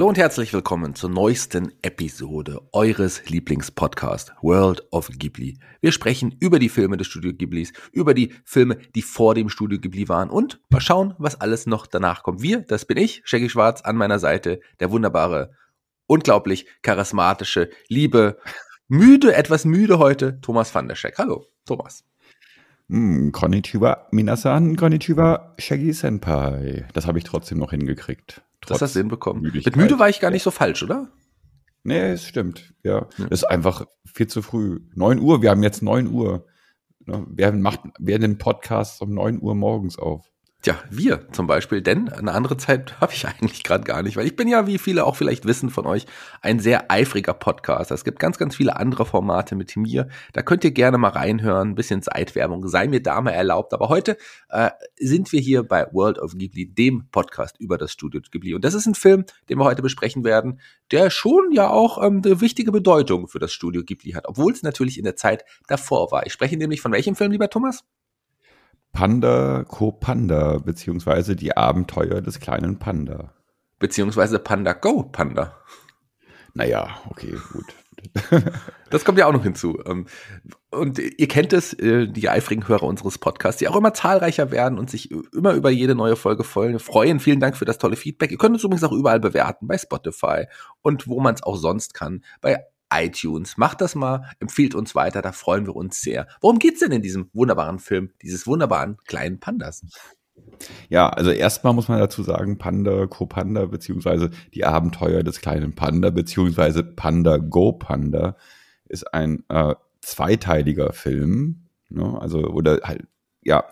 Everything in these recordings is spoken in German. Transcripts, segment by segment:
Hallo und herzlich willkommen zur neuesten Episode eures Lieblingspodcasts World of Ghibli. Wir sprechen über die Filme des Studio Ghiblis, über die Filme, die vor dem Studio Ghibli waren und mal schauen, was alles noch danach kommt. Wir, das bin ich, Shaggy Schwarz, an meiner Seite, der wunderbare, unglaublich charismatische, liebe, müde, etwas müde heute, Thomas van der Scheck. Hallo, Thomas. Hm, konnichiwa, minasan, konnichiwa, Shaggy Senpai. Das habe ich trotzdem noch hingekriegt. Das hast du hinbekommen. Müdigkeit. Mit müde war ich gar nicht so falsch, oder? Nee, es stimmt. Ja. ja. Das ist einfach viel zu früh. 9 Uhr, wir haben jetzt 9 Uhr. Ne, wer macht, wer den Podcast um 9 Uhr morgens auf? Tja, wir zum Beispiel, denn eine andere Zeit habe ich eigentlich gerade gar nicht, weil ich bin ja, wie viele auch vielleicht wissen von euch, ein sehr eifriger Podcaster. Es gibt ganz, ganz viele andere Formate mit mir. Da könnt ihr gerne mal reinhören, ein bisschen Zeitwerbung, sei mir da mal erlaubt. Aber heute äh, sind wir hier bei World of Ghibli, dem Podcast über das Studio Ghibli. Und das ist ein Film, den wir heute besprechen werden, der schon ja auch ähm, eine wichtige Bedeutung für das Studio Ghibli hat, obwohl es natürlich in der Zeit davor war. Ich spreche nämlich von welchem Film, lieber Thomas? Panda Co Panda, beziehungsweise die Abenteuer des kleinen Panda. Beziehungsweise Panda Go Panda. Naja, okay, gut. das kommt ja auch noch hinzu. Ähm, und ihr kennt es, äh, die eifrigen Hörer unseres Podcasts, die auch immer zahlreicher werden und sich immer über jede neue Folge freuen. Vielen Dank für das tolle Feedback. Ihr könnt uns übrigens auch überall bewerten, bei Spotify und wo man es auch sonst kann, bei iTunes. Macht das mal, empfiehlt uns weiter, da freuen wir uns sehr. Worum geht's denn in diesem wunderbaren Film, dieses wunderbaren kleinen Pandas? Ja, also erstmal muss man dazu sagen, Panda, Co-Panda, beziehungsweise die Abenteuer des kleinen Panda, beziehungsweise Panda Go Panda, ist ein äh, zweiteiliger Film. Ne? Also, oder halt, ja,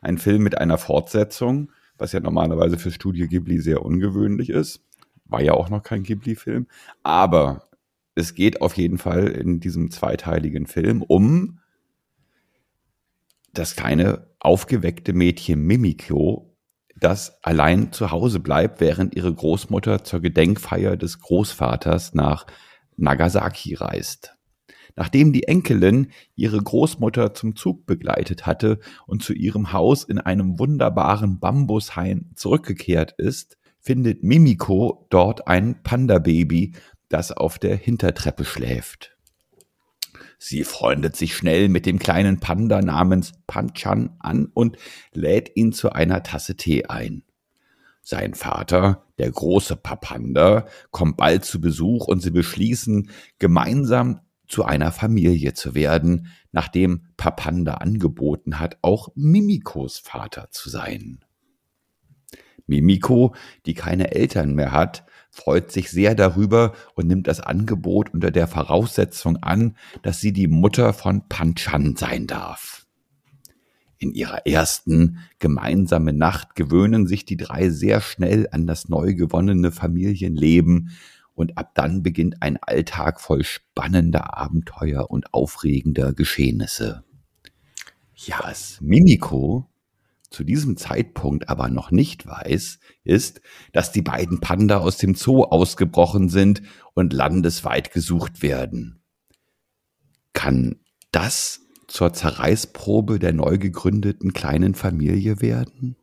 ein Film mit einer Fortsetzung, was ja normalerweise für Studio Ghibli sehr ungewöhnlich ist. War ja auch noch kein Ghibli-Film. Aber es geht auf jeden Fall in diesem zweiteiligen Film um das kleine aufgeweckte Mädchen Mimiko, das allein zu Hause bleibt, während ihre Großmutter zur Gedenkfeier des Großvaters nach Nagasaki reist. Nachdem die Enkelin ihre Großmutter zum Zug begleitet hatte und zu ihrem Haus in einem wunderbaren Bambushain zurückgekehrt ist, findet Mimiko dort ein Panda-Baby, das auf der Hintertreppe schläft. Sie freundet sich schnell mit dem kleinen Panda namens Panchan an und lädt ihn zu einer Tasse Tee ein. Sein Vater, der große Papanda, kommt bald zu Besuch und sie beschließen, gemeinsam zu einer Familie zu werden, nachdem Papanda angeboten hat, auch Mimikos Vater zu sein. Mimiko, die keine Eltern mehr hat, freut sich sehr darüber und nimmt das Angebot unter der Voraussetzung an, dass sie die Mutter von Panchan sein darf. In ihrer ersten gemeinsamen Nacht gewöhnen sich die drei sehr schnell an das neu gewonnene Familienleben und ab dann beginnt ein Alltag voll spannender Abenteuer und aufregender Geschehnisse. Ja, was Mimiko zu diesem Zeitpunkt aber noch nicht weiß, ist, dass die beiden Panda aus dem Zoo ausgebrochen sind und landesweit gesucht werden. Kann das zur Zerreißprobe der neu gegründeten kleinen Familie werden?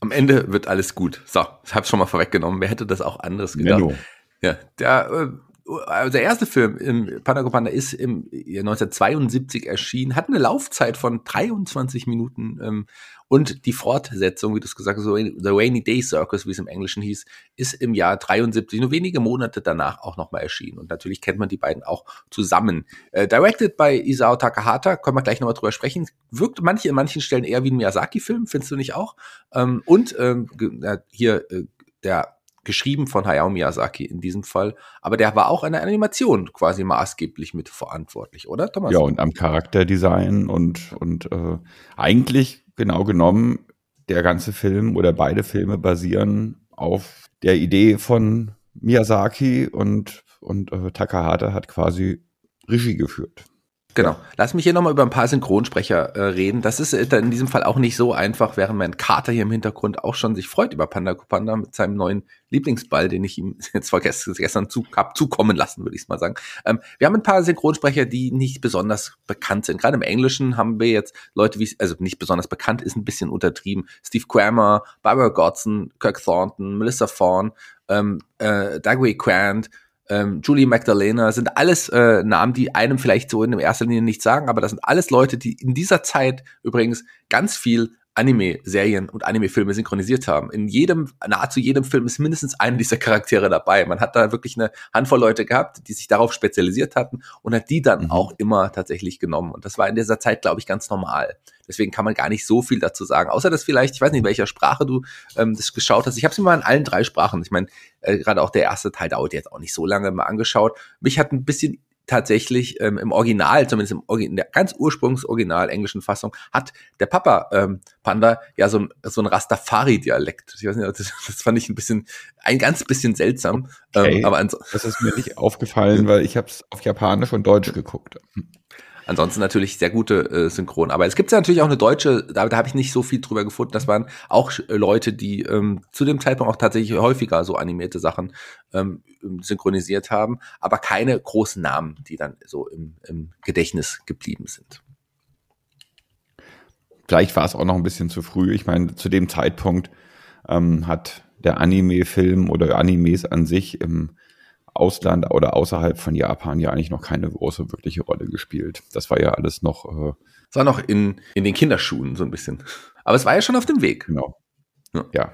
Am Ende wird alles gut. So, ich habe schon mal vorweggenommen. Wer hätte das auch anderes gedacht? Menno. Ja, der äh, also der erste Film im Panda Panda ist im 1972 erschienen, hat eine Laufzeit von 23 Minuten ähm, und die Fortsetzung, wie du es gesagt hast, The Rainy Day Circus, wie es im Englischen hieß, ist im Jahr 73, nur wenige Monate danach auch nochmal erschienen. Und natürlich kennt man die beiden auch zusammen. Äh, directed by Isao Takahata, können wir gleich nochmal drüber sprechen. Wirkt manche in manchen Stellen eher wie ein Miyazaki-Film, findest du nicht auch? Ähm, und ähm, hier äh, der geschrieben von Hayao Miyazaki in diesem Fall, aber der war auch an der Animation quasi maßgeblich mit verantwortlich, oder Thomas? Ja, und am Charakterdesign und, und äh, eigentlich genau genommen, der ganze Film oder beide Filme basieren auf der Idee von Miyazaki und, und äh, Takahata hat quasi Regie geführt. Genau. Lass mich hier nochmal über ein paar Synchronsprecher äh, reden. Das ist äh, in diesem Fall auch nicht so einfach, während mein Kater hier im Hintergrund auch schon sich freut über Panda Kupanda mit seinem neuen Lieblingsball, den ich ihm jetzt vergessen, gestern zu, hab zukommen lassen, würde ich mal sagen. Ähm, wir haben ein paar Synchronsprecher, die nicht besonders bekannt sind. Gerade im Englischen haben wir jetzt Leute wie, also nicht besonders bekannt, ist ein bisschen untertrieben. Steve Kramer, Barbara Godson, Kirk Thornton, Melissa Fawn, ähm, äh, Dagway Grant, ähm, Julie Magdalena, sind alles äh, Namen, die einem vielleicht so in erster Linie nicht sagen, aber das sind alles Leute, die in dieser Zeit übrigens ganz viel Anime-Serien und Anime-Filme synchronisiert haben. In jedem, nahezu jedem Film ist mindestens einer dieser Charaktere dabei. Man hat da wirklich eine Handvoll Leute gehabt, die sich darauf spezialisiert hatten und hat die dann mhm. auch immer tatsächlich genommen. Und das war in dieser Zeit, glaube ich, ganz normal. Deswegen kann man gar nicht so viel dazu sagen. Außer dass vielleicht, ich weiß nicht, in welcher Sprache du ähm, das geschaut hast. Ich habe es mir mal in allen drei Sprachen. Ich meine, äh, gerade auch der erste Teil dauert jetzt auch nicht so lange mal angeschaut. Mich hat ein bisschen tatsächlich ähm, im Original, zumindest im in der ganz ursprungsoriginal englischen Fassung, hat der Papa ähm, Panda ja so ein, so ein Rastafari-Dialekt. Ich weiß nicht, das, das fand ich ein bisschen, ein ganz bisschen seltsam. Okay. Ähm, aber das ist mir nicht aufgefallen, weil ich habe es auf Japanisch und Deutsch geguckt. Ansonsten natürlich sehr gute äh. Aber es gibt ja natürlich auch eine deutsche, da, da habe ich nicht so viel drüber gefunden. Das waren auch äh, Leute, die ähm, zu dem Zeitpunkt auch tatsächlich häufiger so animierte Sachen ähm, synchronisiert haben, aber keine großen Namen, die dann so im, im Gedächtnis geblieben sind. Vielleicht war es auch noch ein bisschen zu früh. Ich meine, zu dem Zeitpunkt ähm, hat der Anime-Film oder Animes an sich im Ausland oder außerhalb von Japan ja eigentlich noch keine große wirkliche Rolle gespielt. Das war ja alles noch. Äh, es war noch in, in den Kinderschuhen so ein bisschen. Aber es war ja schon auf dem Weg. Genau. Ja. ja.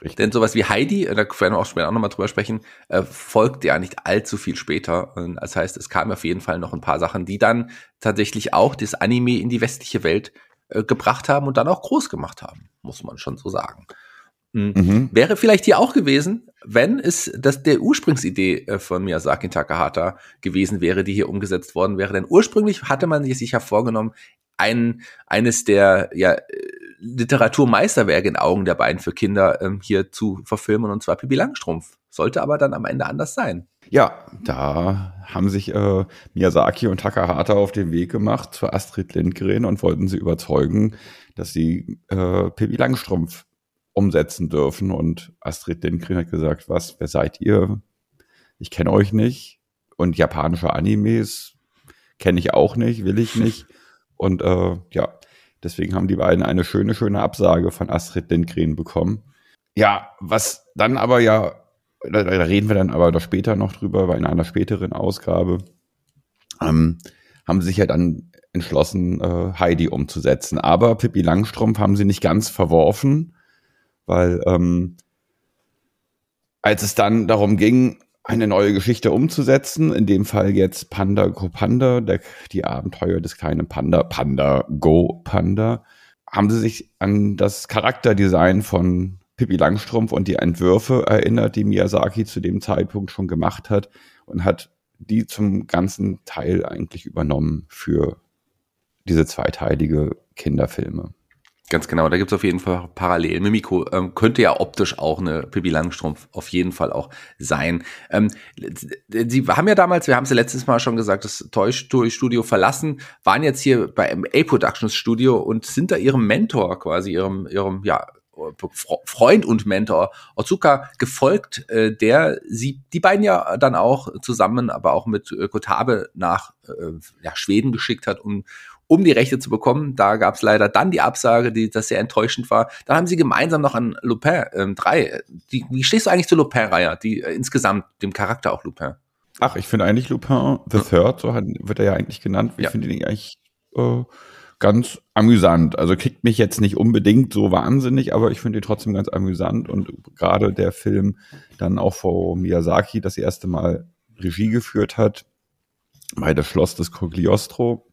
Richtig. Denn sowas wie Heidi, da werden wir auch später auch nochmal drüber sprechen, äh, folgt ja nicht allzu viel später. Das heißt, es kamen auf jeden Fall noch ein paar Sachen, die dann tatsächlich auch das Anime in die westliche Welt äh, gebracht haben und dann auch groß gemacht haben, muss man schon so sagen. Mhm. mhm. Wäre vielleicht hier auch gewesen, wenn es das der Ursprungsidee äh, von Miyazaki Takahata gewesen wäre, die hier umgesetzt worden wäre. Denn ursprünglich hatte man sich ja vorgenommen, ein, eines der ja, Literaturmeisterwerke in Augen der beiden für Kinder ähm, hier zu verfilmen, und zwar Pippi Langstrumpf. Sollte aber dann am Ende anders sein. Ja, da haben sich äh, Miyazaki und Takahata auf den Weg gemacht zu Astrid Lindgren und wollten sie überzeugen, dass sie äh, Pippi Langstrumpf umsetzen dürfen. Und Astrid Lindgren hat gesagt, was, wer seid ihr? Ich kenne euch nicht. Und japanische Animes kenne ich auch nicht, will ich nicht. Und äh, ja, deswegen haben die beiden eine schöne, schöne Absage von Astrid Lindgren bekommen. Ja, was dann aber ja, da, reden wir dann aber doch später noch drüber, weil in einer späteren Ausgabe ähm, haben sie sich ja dann entschlossen, äh, Heidi umzusetzen. Aber Pippi Langstrumpf haben sie nicht ganz verworfen, weil ähm, als es dann darum ging, eine neue Geschichte umzusetzen, in dem Fall jetzt Panda Go Panda, der, die Abenteuer des kleinen Panda, Panda Go Panda, haben sie sich an das Charakterdesign von Pippi Langstrumpf und die Entwürfe erinnert, die Miyazaki zu dem Zeitpunkt schon gemacht hat und hat die zum ganzen Teil eigentlich übernommen für diese zweiteilige Kinderfilme. Ganz genau, da gibt es auf jeden Fall Parallelen. Mimiko ähm, könnte ja optisch auch eine Pippi Langstrumpf auf jeden Fall auch sein. Ähm, sie haben ja damals, wir haben es ja letztes Mal schon gesagt, das Toy Studio verlassen, waren jetzt hier bei A Productions Studio und sind da ihrem Mentor quasi, ihrem, ihrem, ja, Freund und Mentor Otsuka gefolgt, äh, der sie, die beiden ja dann auch zusammen, aber auch mit äh, Kotabe nach äh, ja, Schweden geschickt hat, um, um die Rechte zu bekommen. Da gab es leider dann die Absage, die das sehr enttäuschend war. Dann haben sie gemeinsam noch an Lupin ähm, 3. Die, wie stehst du eigentlich zu Lupin-Reihe, die äh, insgesamt dem Charakter auch Lupin? Ach, ich finde eigentlich Lupin the Third, so wird er ja eigentlich genannt. Ich ja. finde ihn eigentlich äh, ganz amüsant. Also kickt mich jetzt nicht unbedingt so wahnsinnig, aber ich finde ihn trotzdem ganz amüsant. Und gerade der Film dann auch vor Miyazaki das erste Mal Regie geführt hat, bei das Schloss des Cogliostro,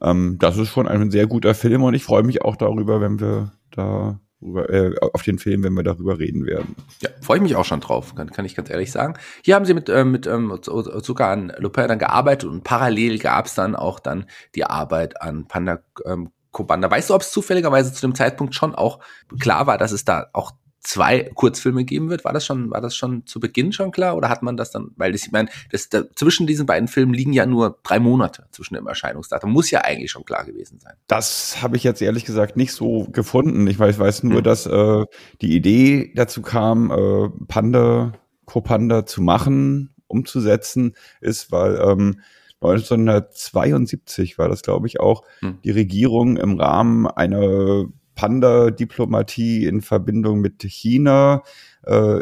ähm, das ist schon ein sehr guter Film und ich freue mich auch darüber, wenn wir da äh, auf den Film, wenn wir darüber reden werden. Ja, freue ich mich auch schon drauf, kann, kann ich ganz ehrlich sagen. Hier haben sie mit, äh, mit ähm, sogar an Lupin dann gearbeitet und parallel gab es dann auch dann die Arbeit an Panda ähm, Kobanda. Weißt du, ob es zufälligerweise zu dem Zeitpunkt schon auch klar war, dass es da auch zwei Kurzfilme geben wird. War das schon, war das schon zu Beginn schon klar oder hat man das dann, weil das, ich meine, das, da, zwischen diesen beiden Filmen liegen ja nur drei Monate zwischen dem Erscheinungsdatum. Muss ja eigentlich schon klar gewesen sein. Das habe ich jetzt ehrlich gesagt nicht so gefunden. Ich weiß, weiß nur, hm. dass äh, die Idee dazu kam, äh, Panda, Co-Panda zu machen, umzusetzen, ist, weil ähm, 1972 war das, glaube ich, auch hm. die Regierung im Rahmen einer Panda-Diplomatie in Verbindung mit China äh,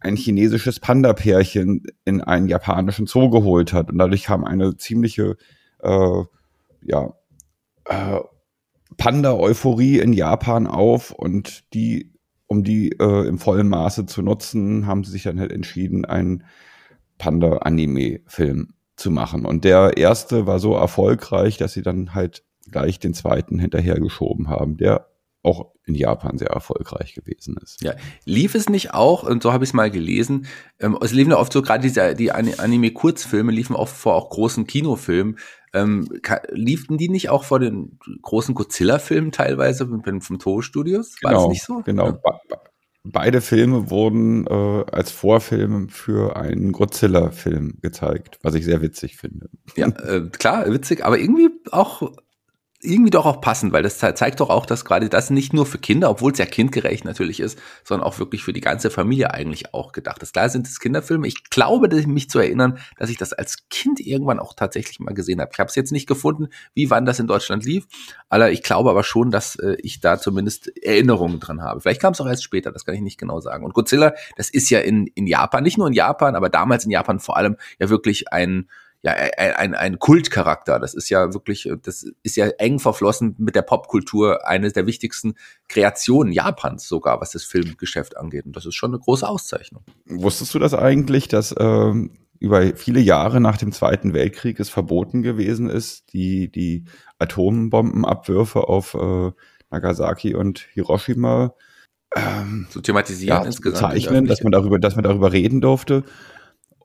ein chinesisches Panda-Pärchen in einen japanischen Zoo geholt hat. Und dadurch kam eine ziemliche äh, ja, äh, Panda-Euphorie in Japan auf und die, um die äh, im vollen Maße zu nutzen, haben sie sich dann halt entschieden, einen Panda-Anime-Film zu machen. Und der erste war so erfolgreich, dass sie dann halt gleich den zweiten hinterhergeschoben haben, der auch in Japan sehr erfolgreich gewesen ist. Ja, lief es nicht auch, und so habe ich es mal gelesen, ähm, es liefen ja oft so, gerade diese, die Anime-Kurzfilme liefen oft vor auch großen Kinofilmen. Ähm, liefen die nicht auch vor den großen Godzilla-Filmen teilweise vom Toho-Studios? War genau, das nicht so? Genau. Ja. Beide Filme wurden äh, als Vorfilm für einen Godzilla-Film gezeigt, was ich sehr witzig finde. Ja, äh, klar, witzig, aber irgendwie auch irgendwie doch auch passend, weil das zeigt doch auch, dass gerade das nicht nur für Kinder, obwohl es ja kindgerecht natürlich ist, sondern auch wirklich für die ganze Familie eigentlich auch gedacht ist. Klar sind es Kinderfilme. Ich glaube, mich zu erinnern, dass ich das als Kind irgendwann auch tatsächlich mal gesehen habe. Ich habe es jetzt nicht gefunden, wie wann das in Deutschland lief, aber ich glaube aber schon, dass äh, ich da zumindest Erinnerungen dran habe. Vielleicht kam es auch erst später, das kann ich nicht genau sagen. Und Godzilla, das ist ja in, in Japan, nicht nur in Japan, aber damals in Japan vor allem ja wirklich ein ja ein, ein Kultcharakter. Das ist ja wirklich, das ist ja eng verflossen mit der Popkultur, eines der wichtigsten Kreationen Japans sogar, was das Filmgeschäft angeht. Und das ist schon eine große Auszeichnung. Wusstest du das eigentlich, dass ähm, über viele Jahre nach dem Zweiten Weltkrieg es verboten gewesen ist, die, die Atombombenabwürfe auf äh, Nagasaki und Hiroshima ähm, zu thematisieren ja, insgesamt. Zeichnen, dass man darüber, dass man darüber reden durfte.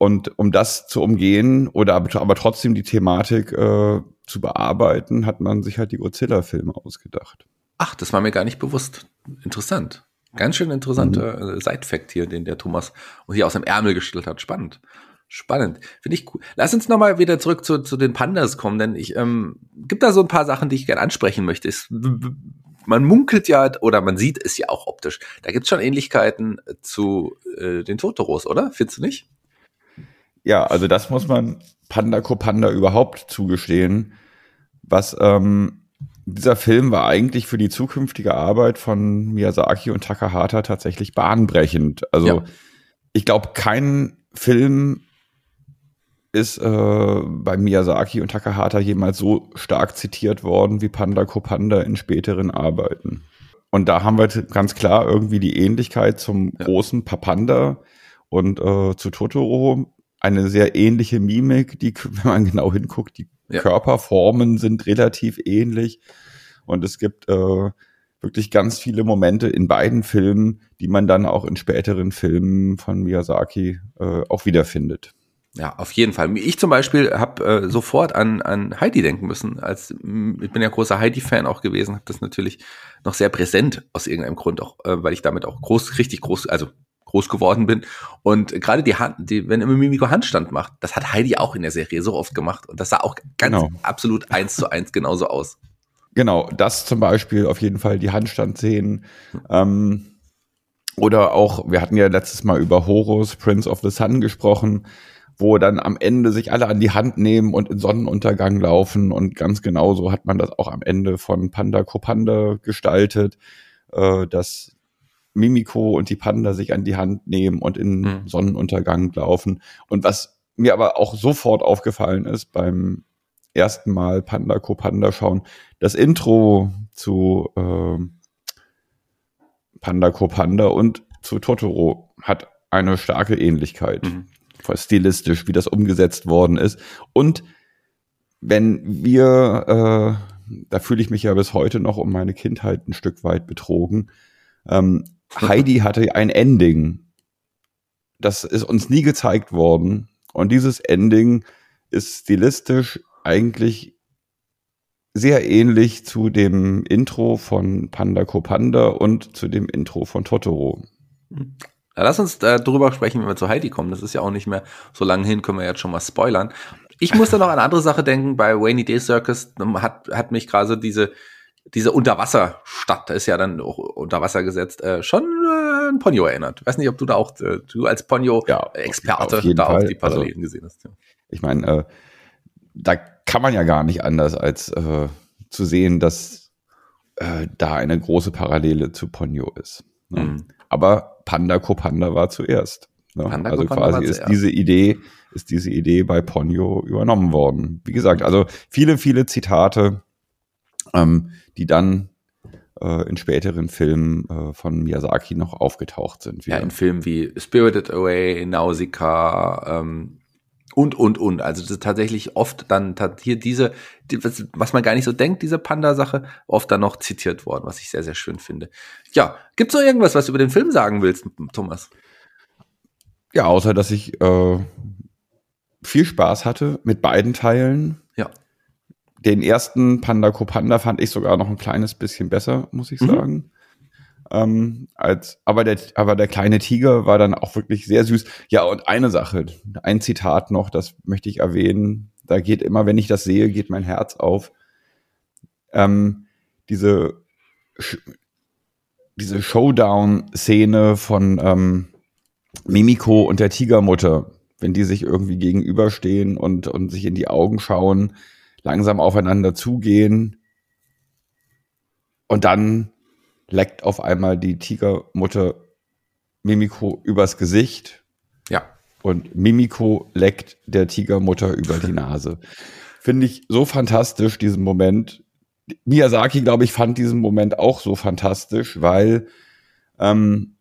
Und um das zu umgehen oder aber, trotzdem die Thematik äh, zu bearbeiten, hat man sich halt die Godzilla-Filme ausgedacht. Ach, das war mir gar nicht bewusst. Interessant. Ganz schön interessanter mhm. Äh, Side-Fact hier, den der Thomas hier aus dem Ärmel gestellt hat. Spannend. Spannend. Finde ich cool. Lass uns nochmal wieder zurück zu, zu den Pandas kommen, denn ich ähm, gibt da so ein paar Sachen, die ich gerne ansprechen möchte. Es, man munkelt ja oder man sieht es ja auch optisch. Da gibt es schon Ähnlichkeiten zu äh, den Totoros, oder? Findest du nicht? Ja, also das muss man Panda Kopanda überhaupt zugestehen. Was ähm, dieser Film war eigentlich für die zukünftige Arbeit von Miyazaki und Takahata tatsächlich bahnbrechend. Also ja. ich glaube, kein Film ist äh, bei Miyazaki und Takahata jemals so stark zitiert worden wie Panda Kopanda in späteren Arbeiten. Und da haben wir ganz klar irgendwie die Ähnlichkeit zum ja. großen Papanda und äh, zu Totoro eine sehr ähnliche Mimik, die, wenn man genau hinguckt, die ja. Körperformen sind relativ ähnlich. Und es gibt äh, wirklich ganz viele Momente in beiden Filmen, die man dann auch in späteren Filmen von Miyazaki äh, auch wiederfindet. Ja, auf jeden Fall. Ich zum Beispiel habe äh, sofort an, an Heidi denken müssen. Als ich bin ja großer Heidi-Fan auch gewesen, habe das natürlich noch sehr präsent aus irgendeinem Grund auch, äh, weil ich damit auch groß, richtig groß, also groß geworden bin. Und gerade die Hand, die, wenn immer Mimiko Handstand macht, das hat Heidi auch in der Serie so oft gemacht. Und das sah auch ganz genau. absolut eins zu eins genauso aus. Genau, das zum Beispiel auf jeden Fall die Handstandszenen. Ähm, oder auch, wir hatten ja letztes Mal über Horus, Prince of the Sun gesprochen, wo dann am Ende sich alle an die Hand nehmen und in Sonnenuntergang laufen. Und ganz genauso hat man das auch am Ende von Panda Kopanda gestaltet, äh, dass Mimiko und die Panda sich an die Hand nehmen und in mhm. Sonnenuntergang laufen. Und was mir aber auch sofort aufgefallen ist beim ersten Mal Panda Co Panda schauen, das Intro zu äh, Panda Co Panda und zu Totoro hat eine starke Ähnlichkeit. Mhm. Stilistisch, wie das umgesetzt worden ist. Und wenn wir, äh, da fühle ich mich ja bis heute noch um meine Kindheit ein Stück weit betrogen, Ähm, Heidi hatte ein Ending. Das ist uns nie gezeigt worden. Und dieses Ending ist stilistisch eigentlich sehr ähnlich zu dem Intro von Panda Kopanda und zu dem Intro von Totoro. Lass uns drüber sprechen, wenn wir zu Heidi kommen. Das ist ja auch nicht mehr so lange hin, können wir jetzt schon mal spoilern. Ich musste noch an andere Sache denken. Bei Rainy Day Circus hat, hat mich gerade diese, diese Unterwasserstadt, ist ja dann auch unter Wasser gesetzt, äh, schon äh, an Ponyo erinnert. weiß nicht, ob du da auch, äh, du als Ponyo-Experte ja, da Fall. auch die Parallelen also, gesehen hast. Ja. Ich meine, äh, da kann man ja gar nicht anders, als äh, zu sehen, dass äh, da eine große Parallele zu Ponyo ist. Ne? Mhm. Aber Panda Kopanda war zuerst. Ne? Panda also quasi ist diese Idee, ist diese Idee bei Ponyo übernommen worden. Wie gesagt, also viele, viele Zitate, ähm, die dann äh, in späteren Filmen äh, von Miyazaki noch aufgetaucht sind. Wieder. Ja, in Filmen wie Spirited Away, Nausicaa, ähm, und, und, und. Also das ist tatsächlich oft dann hier diese, die, was, was, man gar nicht so denkt, diese Panda-Sache, oft dann noch zitiert worden, was ich sehr, sehr schön finde. Ja, gibt's noch irgendwas, was du über den Film sagen willst, Thomas? Ja, außer dass ich äh, viel Spaß hatte mit beiden Teilen. Den ersten Panda Kopanda fand ich sogar noch ein kleines bisschen besser, muss ich mhm. sagen. Ähm, als, aber, der, aber der kleine Tiger war dann auch wirklich sehr süß. Ja, und eine Sache, ein Zitat noch, das möchte ich erwähnen. Da geht immer, wenn ich das sehe, geht mein Herz auf. Ähm, diese, diese Showdown-Szene von ähm, Mimiko und der Tigermutter, wenn die sich irgendwie gegenüberstehen und, und sich in die Augen schauen, langsam aufeinander zugehen und dann leckt auf einmal die Tigermutter Mimiko übers Gesicht. Ja. Und Mimiko leckt der Tigermutter über die Nase. Finde ich so fantastisch, diesen Moment. Miyazaki, glaube ich, fand diesen Moment auch so fantastisch, weil ähm,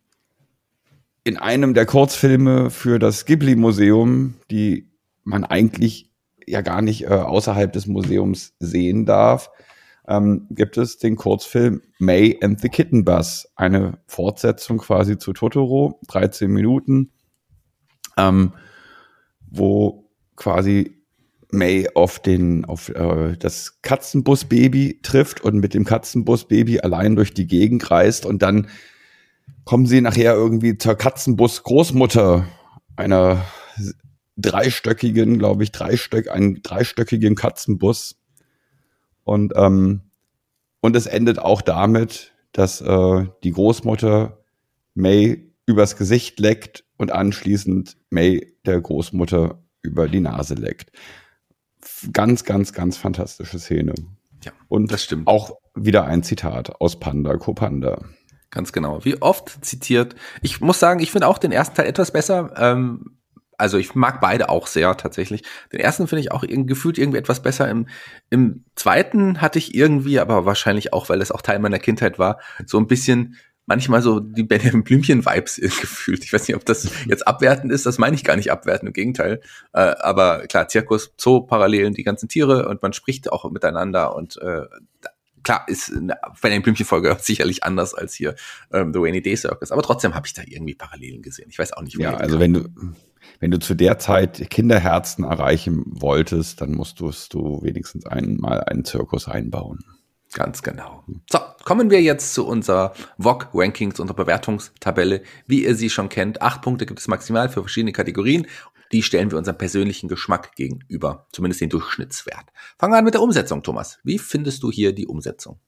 in einem der Kurzfilme für das Ghibli-Museum, die man eigentlich ja gar nicht äh, außerhalb des Museums sehen darf, ähm, gibt es den Kurzfilm May and the Kitten Bus, eine Fortsetzung quasi zu Totoro, 13 Minuten, ähm, wo quasi May auf den auf äh, das Katzenbus-Baby trifft und mit dem Katzenbus-Baby allein durch die Gegend reist und dann kommen sie nachher irgendwie zur Katzenbus-Großmutter einer dreistöckigen, glaube ich, dreistöck, einen dreistöckigen Katzenbus und, ähm, und es endet auch damit, dass äh, die Großmutter May übers Gesicht leckt und anschließend May der Großmutter über die Nase leckt. Ganz, ganz, ganz fantastische Szene. Ja, und das stimmt. Auch wieder ein Zitat aus Panda Kopanda. Ganz genau. Wie oft zitiert. Ich muss sagen, ich finde auch den ersten Teil etwas besser. Ähm, also ich mag beide auch sehr tatsächlich. Den ersten finde ich auch gefühlt irgendwie etwas besser. Im, Im zweiten hatte ich irgendwie, aber wahrscheinlich auch, weil es auch Teil meiner Kindheit war, so ein bisschen manchmal so die Benjamin Blümchen-Vibes gefühlt. Ich weiß nicht, ob das jetzt abwertend ist, das meine ich gar nicht abwertend, im Gegenteil. Äh, aber klar, Zirkus, Zoo, Parallelen, die ganzen Tiere und man spricht auch miteinander und äh, klar, ist bei der Blümchen-Folge sicherlich anders als hier ähm, The Rainy Day Circus, aber trotzdem habe ich da irgendwie Parallelen gesehen. Ich weiß auch nicht, wie Ja, also wenn du, wenn du zu der Zeit Kinderherzen erreichen wolltest, dann musstest du wenigstens einmal einen Zirkus einbauen. Ganz genau. So, kommen wir jetzt zu unserer VOG Rankings, unserer Bewertungstabelle. Wie ihr sie schon kennt, acht Punkte gibt es maximal für verschiedene Kategorien. Die stellen wir unserem persönlichen Geschmack gegenüber, zumindest den Durchschnittswert. Fangen wir an mit der Umsetzung, Thomas. Wie findest du hier die Umsetzung?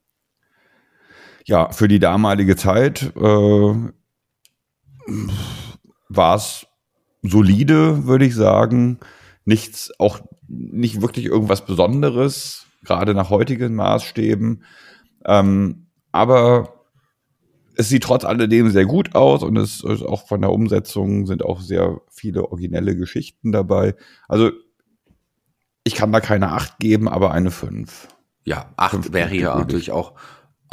Ja, für die damalige Zeit äh, war es solide, würde ich sagen. Nichts, auch nicht wirklich irgendwas Besonderes, gerade nach heutigen Maßstäben. Ähm, aber es sieht trotz alledem sehr gut aus und es ist auch von der Umsetzung sind auch sehr viele originelle Geschichten dabei. Also ich kann da keine acht geben, aber eine fünf. Ja, acht wäre ja natürlich auch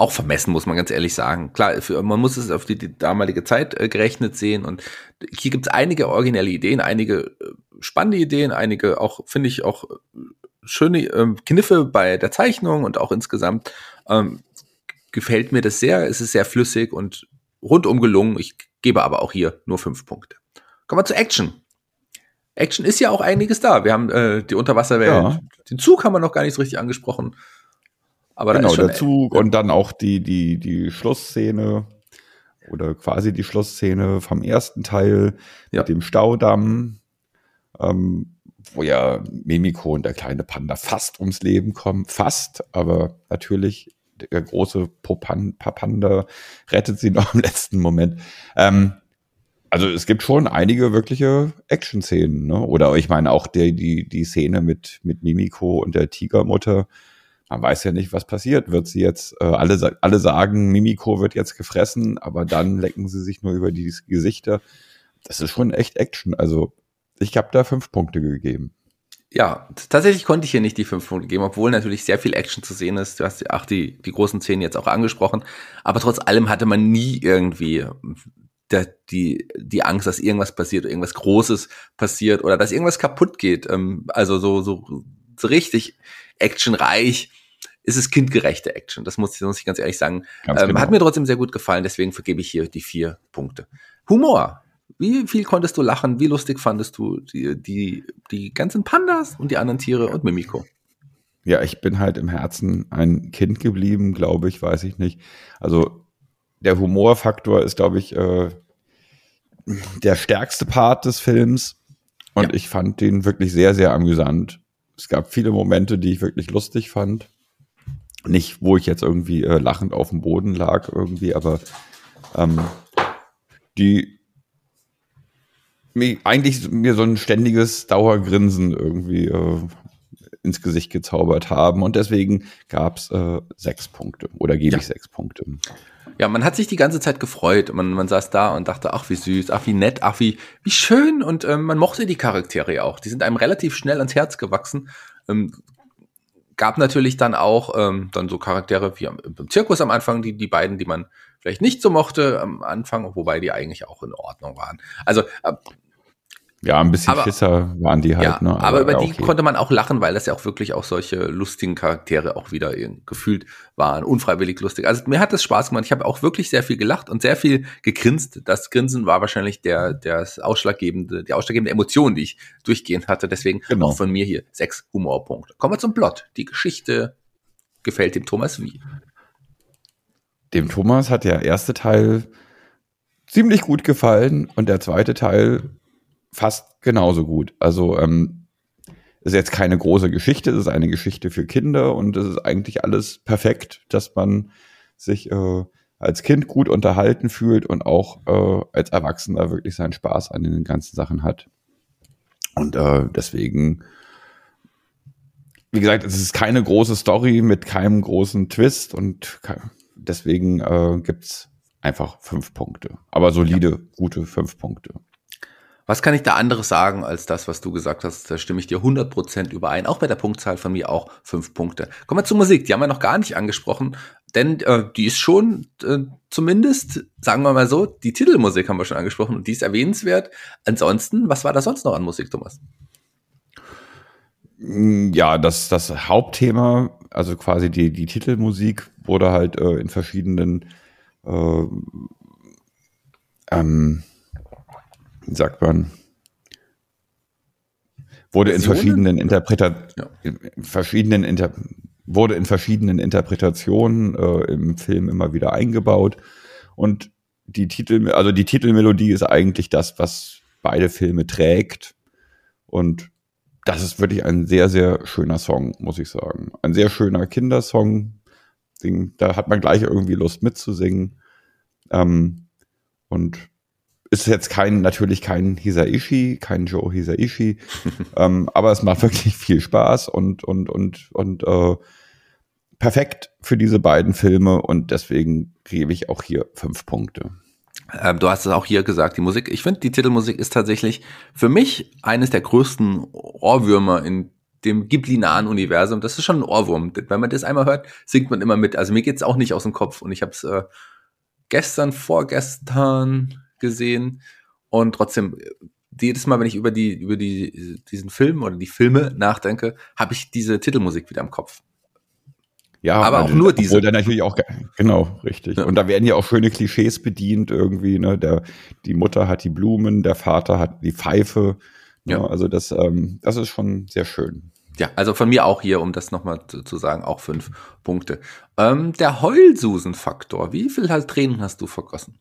auch vermessen, muss man ganz ehrlich sagen. Klar, für, man muss es auf die, die damalige Zeit äh, gerechnet sehen und hier gibt es einige originelle Ideen, einige äh, spannende Ideen, einige auch, finde ich, auch äh, schöne ähm, Kniffe bei der Zeichnung und auch insgesamt ähm, gefällt mir das sehr. Es ist sehr flüssig und rundum gelungen. Ich gebe aber auch hier nur fünf Punkte. Kommen wir zu Action. Action ist ja auch einiges da. Wir haben äh, die Unterwasserwelt. Ja. Den Zug haben wir noch gar nicht so richtig angesprochen. Aber genau, der Zug und dann auch die, die, die Schlussszene oder quasi die Schlussszene vom ersten Teil ja. mit dem Staudamm, ähm, wo ja Mimiko und der kleine Panda fast ums Leben kommen. Fast, aber natürlich der große Papanda rettet sie noch im letzten Moment. Ähm, also es gibt schon einige wirkliche Action-Szenen, ne? Oder ich meine auch die, die, die Szene mit, mit Mimiko und der Tigermutter. Man weiß ja nicht, was passiert. Wird sie jetzt, äh, alle, alle sagen, Mimiko wird jetzt gefressen, aber dann lecken sie sich nur über die Gesichter. Das ist schon echt Action. Also ich habe da fünf Punkte gegeben. Ja, tatsächlich konnte ich hier nicht die fünf Punkte geben, obwohl natürlich sehr viel Action zu sehen ist. Du hast auch die, die großen Szenen jetzt auch angesprochen. Aber trotz allem hatte man nie irgendwie der, die, die Angst, dass irgendwas passiert, irgendwas Großes passiert oder dass irgendwas kaputt geht. Ähm, also so, so, so richtig actionreich ist es kindgerechte Action. Das muss, muss ich ganz ehrlich sagen. Ganz ähm, genau. Hat mir trotzdem sehr gut gefallen, deswegen vergebe ich hier die vier Punkte. Humor. Wie viel konntest du lachen? Wie lustig fandest du die, die, die ganzen Pandas und die anderen Tiere und Mimiko? Ja, ich bin halt im Herzen ein Kind geblieben, glaube ich, weiß ich nicht. Also der Humorfaktor ist, glaube ich, äh, der stärkste Part des Films. Und ja. ich fand den wirklich sehr, sehr amüsant. Es gab viele Momente, die ich wirklich lustig fand. Nicht, wo ich jetzt irgendwie äh, lachend auf dem Boden lag, irgendwie, aber ähm, die mir, eigentlich mir so ein ständiges Dauergrinsen irgendwie äh, ins Gesicht gezaubert haben. Und deswegen gab es äh, sechs Punkte oder gebe ja. ich sechs Punkte. Ja, man hat sich die ganze Zeit gefreut. Man, man saß da und dachte, ach wie süß, ach wie nett, ach wie, wie schön. Und ähm, man mochte die Charaktere auch. Die sind einem relativ schnell ans Herz gewachsen. Ähm, gab natürlich dann auch ähm, dann so Charaktere wie im Zirkus am Anfang, die, die beiden, die man vielleicht nicht so mochte am Anfang, wobei die eigentlich auch in Ordnung waren. Also äh, ja, ein bisschen aber, Schisser waren die halt. Ja, ne? aber, aber über die okay. konnte man auch lachen, weil das ja auch wirklich auch solche lustigen Charaktere auch wieder gefühlt waren, unfreiwillig lustig. Also mir hat das Spaß gemacht. Ich habe auch wirklich sehr viel gelacht und sehr viel gegrinst. Das Grinsen war wahrscheinlich der, der ausschlaggebende, die ausschlaggebende Emotion, die ich durchgehend hatte. Deswegen genau. auch von mir hier sechs Humorpunkte. Kommen wir zum Plot. Die Geschichte gefällt dem Thomas wie? Dem Thomas hat der erste Teil ziemlich gut gefallen und der zweite Teil fast genauso gut. Also ähm, ist jetzt keine große Geschichte, es ist eine Geschichte für Kinder und es ist eigentlich alles perfekt, dass man sich äh, als Kind gut unterhalten fühlt und auch äh, als Erwachsener wirklich seinen Spaß an den ganzen Sachen hat. Und äh, deswegen, wie gesagt, es ist keine große Story mit keinem großen Twist und deswegen äh, gibt's einfach fünf Punkte. Aber solide, ja. gute fünf Punkte. Was kann ich da anderes sagen als das, was du gesagt hast? Da stimme ich dir 100% überein. Auch bei der Punktzahl von mir auch fünf Punkte. Kommen wir zur Musik. Die haben wir noch gar nicht angesprochen, denn äh, die ist schon äh, zumindest, sagen wir mal so, die Titelmusik haben wir schon angesprochen und die ist erwähnenswert. Ansonsten, was war da sonst noch an Musik, Thomas? Mm, ja, das, das Hauptthema, also quasi die, die Titelmusik, wurde halt äh, in verschiedenen äh, ähm, sagt man, wurde in verschiedenen Interpretationen, ja. verschiedenen Inter wurde in verschiedenen Interpretationen äh, im Film immer wieder eingebaut und die Titel, also die Titelmelodie ist eigentlich das, was beide Filme trägt und das ist wirklich ein sehr, sehr schöner Song, muss ich sagen. Ein sehr schöner Kindersong. Da hat man gleich irgendwie Lust mitzusingen. Ähm, und ist jetzt kein, natürlich kein Hisaishi, kein Joe Hisaishi, ähm, aber es macht wirklich viel Spaß und, und, und, und äh, perfekt für diese beiden Filme und deswegen gebe ich auch hier fünf Punkte. Ähm, du hast es auch hier gesagt, die Musik. Ich finde, die Titelmusik ist tatsächlich für mich eines der größten Ohrwürmer in dem Ghibli-nahen Universum. Das ist schon ein Ohrwurm. Wenn man das einmal hört, singt man immer mit. Also mir geht's auch nicht aus dem Kopf und ich habe es äh, gestern, vorgestern, gesehen und trotzdem jedes Mal, wenn ich über die über die diesen Film oder die Filme nachdenke, habe ich diese Titelmusik wieder im Kopf. Ja, aber auch nur diese. Oder natürlich auch, genau, richtig. Ja. Und da werden ja auch schöne Klischees bedient irgendwie, ne, der, die Mutter hat die Blumen, der Vater hat die Pfeife. Ne? Ja. Also das, ähm, das ist schon sehr schön. Ja, also von mir auch hier, um das nochmal zu, zu sagen, auch fünf Punkte. Ähm, der Heulsusen-Faktor, wie viel halt Tränen hast du vergossen?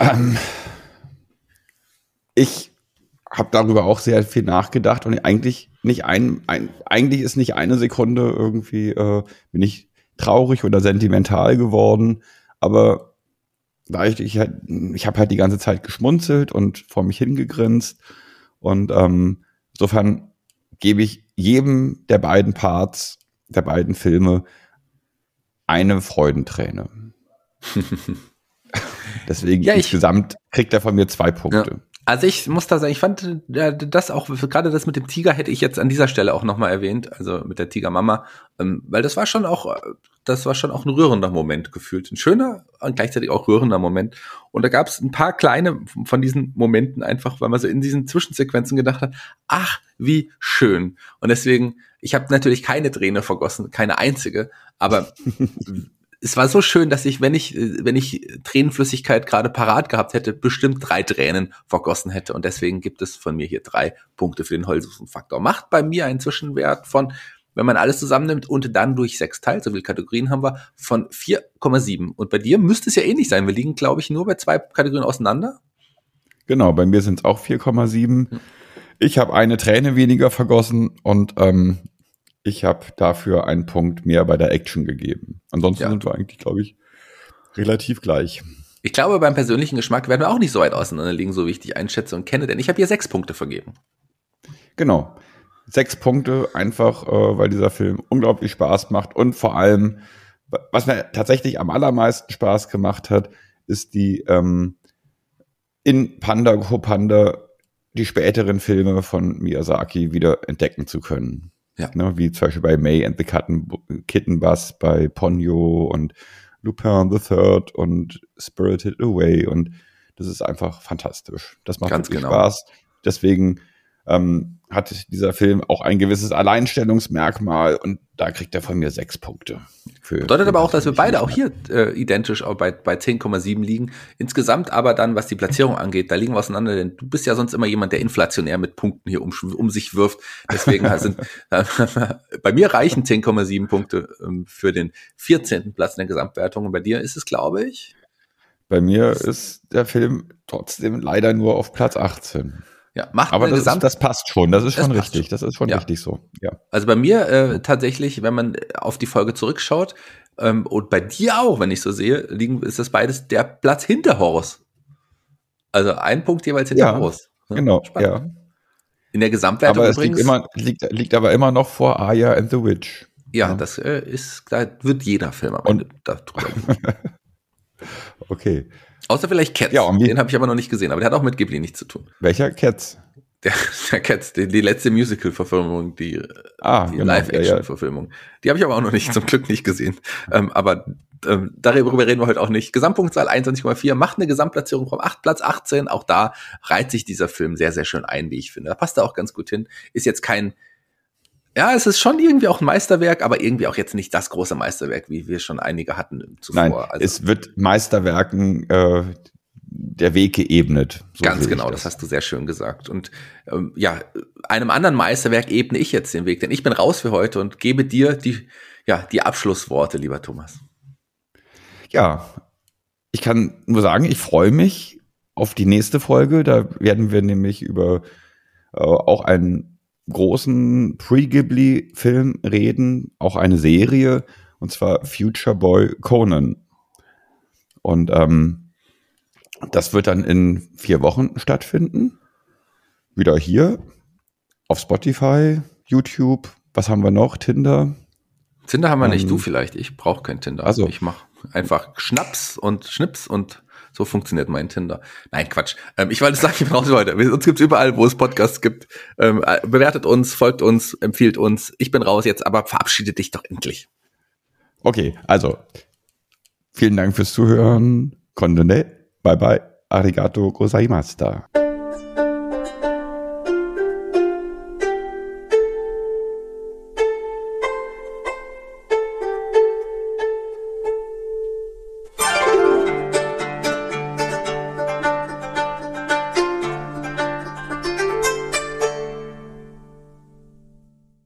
Ähm, ich habe darüber auch sehr viel nachgedacht und eigentlich nicht ein, ein eigentlich ist nicht eine Sekunde irgendwie äh, bin ich traurig oder sentimental geworden, aber da ich, ich halt, ich habe halt die ganze Zeit geschmunzelt und vor mich hingegrinst und ähm, insofern gebe ich jedem der beiden Parts der beiden Filme eine Freudenträne. Deswegen ja, insgesamt kriegt er von mir zwei Punkte. Ja. Also ich muss da sagen, ich fand ja, das auch, gerade das mit dem Tiger hätte ich jetzt an dieser Stelle auch nochmal erwähnt, also mit der Tigermama, ähm, weil das war schon auch, das war schon auch ein rührender Moment gefühlt. Ein schöner und gleichzeitig auch rührender Moment. Und da gab es ein paar kleine von diesen Momenten einfach, weil man so in diesen Zwischensequenzen gedacht hat, ach, wie schön. Und deswegen, ich habe natürlich keine Träne vergossen, keine einzige, aber es war so schön, dass ich, wenn ich, wenn ich Tränenflüssigkeit gerade parat gehabt hätte, bestimmt drei Tränen vergossen hätte. Und deswegen gibt es von mir hier drei Punkte für den Heulsusenfaktor. Macht bei mir einen Zwischenwert von, wenn man alles zusammennimmt und dann durch sechs teilt, so viele Kategorien haben wir, von 4,7. Und bei dir müsste es ja ähnlich sein. Wir liegen, glaube ich, nur bei zwei Kategorien auseinander. Genau, bei mir sind es auch 4,7. Ich habe eine Träne weniger vergossen und ähm, ich habe dafür einen Punkt mehr bei der Action gegeben. Ansonsten ja. sind wir eigentlich, glaube ich, relativ gleich. Ich glaube, beim persönlichen Geschmack werden wir auch nicht so weit auseinander liegen, so wie ich dich einschätze und kenne, denn ich habe hier sechs Punkte vergeben. Genau. Sechs Punkte, einfach äh, weil dieser Film unglaublich Spaß macht und vor allem, was mir tatsächlich am allermeisten Spaß gemacht hat, ist die ähm, in Panda Go Panda die späteren Filme von Miyazaki wieder entdecken zu können. Ja. Ne, wie zum Beispiel bei May and the Kitten, Bus, bei Ponyo und Lupin the Third und Spirited Away und das ist einfach fantastisch. Das macht Ganz genau. Spaß. Deswegen ähm, hat dieser Film auch ein gewisses Alleinstellungsmerkmal und da kriegt er von mir sechs Punkte. Bedeutet aber auch, dass wir beide auch hier äh, identisch bei, bei 10,7 liegen. Insgesamt aber dann, was die Platzierung angeht, da liegen wir auseinander, denn du bist ja sonst immer jemand, der inflationär mit Punkten hier um, um sich wirft. Deswegen sind äh, bei mir reichen 10,7 Punkte ähm, für den 14. Platz in der Gesamtwertung und bei dir ist es, glaube ich. Bei mir ist der Film trotzdem leider nur auf Platz 18. Ja, macht Aber das, Gesamt das passt schon, das ist das schon richtig, schon. das ist schon ja. richtig so. Ja. Also bei mir äh, tatsächlich, wenn man auf die Folge zurückschaut, ähm, und bei dir auch, wenn ich so sehe, liegen, ist das beides der Platz hinter Horus. Also ein Punkt jeweils hinter ja, Horus. Ja, genau, Spannend. ja. In der Gesamtwertung aber es übrigens. Liegt, immer, liegt, liegt aber immer noch vor Aya and the Witch. Ja, ja. das äh, ist, da wird jeder Film am Ende darüber Okay. Außer vielleicht Cats. Ja, Den habe ich aber noch nicht gesehen, aber der hat auch mit Ghibli nichts zu tun. Welcher Cats? Der, der Cats, die, die letzte Musical-Verfilmung, die, ah, die genau, Live-Action-Verfilmung. Ja, ja. Die habe ich aber auch noch nicht, zum Glück nicht gesehen. Ähm, aber ähm, darüber reden wir heute auch nicht. Gesamtpunktzahl 21,4, macht eine Gesamtplatzierung vom 8, Platz 18. Auch da reiht sich dieser Film sehr, sehr schön ein, wie ich finde. Da passt er auch ganz gut hin. Ist jetzt kein ja, es ist schon irgendwie auch ein Meisterwerk, aber irgendwie auch jetzt nicht das große Meisterwerk, wie wir schon einige hatten zuvor. Nein, also, es wird Meisterwerken äh, der Weg geebnet. So ganz genau, das. das. hast du sehr schön gesagt. Und ähm, ja, einem anderen Meisterwerk ebne ich jetzt den Weg, denn ich bin raus für heute und gebe dir die, ja, die Abschlussworte, lieber Thomas. Ja, ich kann nur sagen, ich freue mich auf die nächste Folge. Da werden wir nämlich über äh, auch ein großen Pre-Ghibli-Film reden, auch eine Serie, und zwar Future Boy Conan. Und ähm, das wird dann in vier Wochen stattfinden. Wieder hier auf Spotify, YouTube. Was haben wir noch? Tinder. Tinder haben wir ähm, nicht, du vielleicht. Ich brauche kein Tinder. Also ich mache einfach Schnaps und Schnips und so funktioniert mein Tinder. Nein, Quatsch. Ähm, ich wollte sagen, ich bin raus heute. Uns gibt's überall, wo es Podcasts gibt. Ähm, äh, bewertet uns, folgt uns, empfiehlt uns. Ich bin raus jetzt, aber verabschiede dich doch endlich. Okay, also vielen Dank fürs Zuhören. Kondone. Bye bye. Arigato gozaimashita.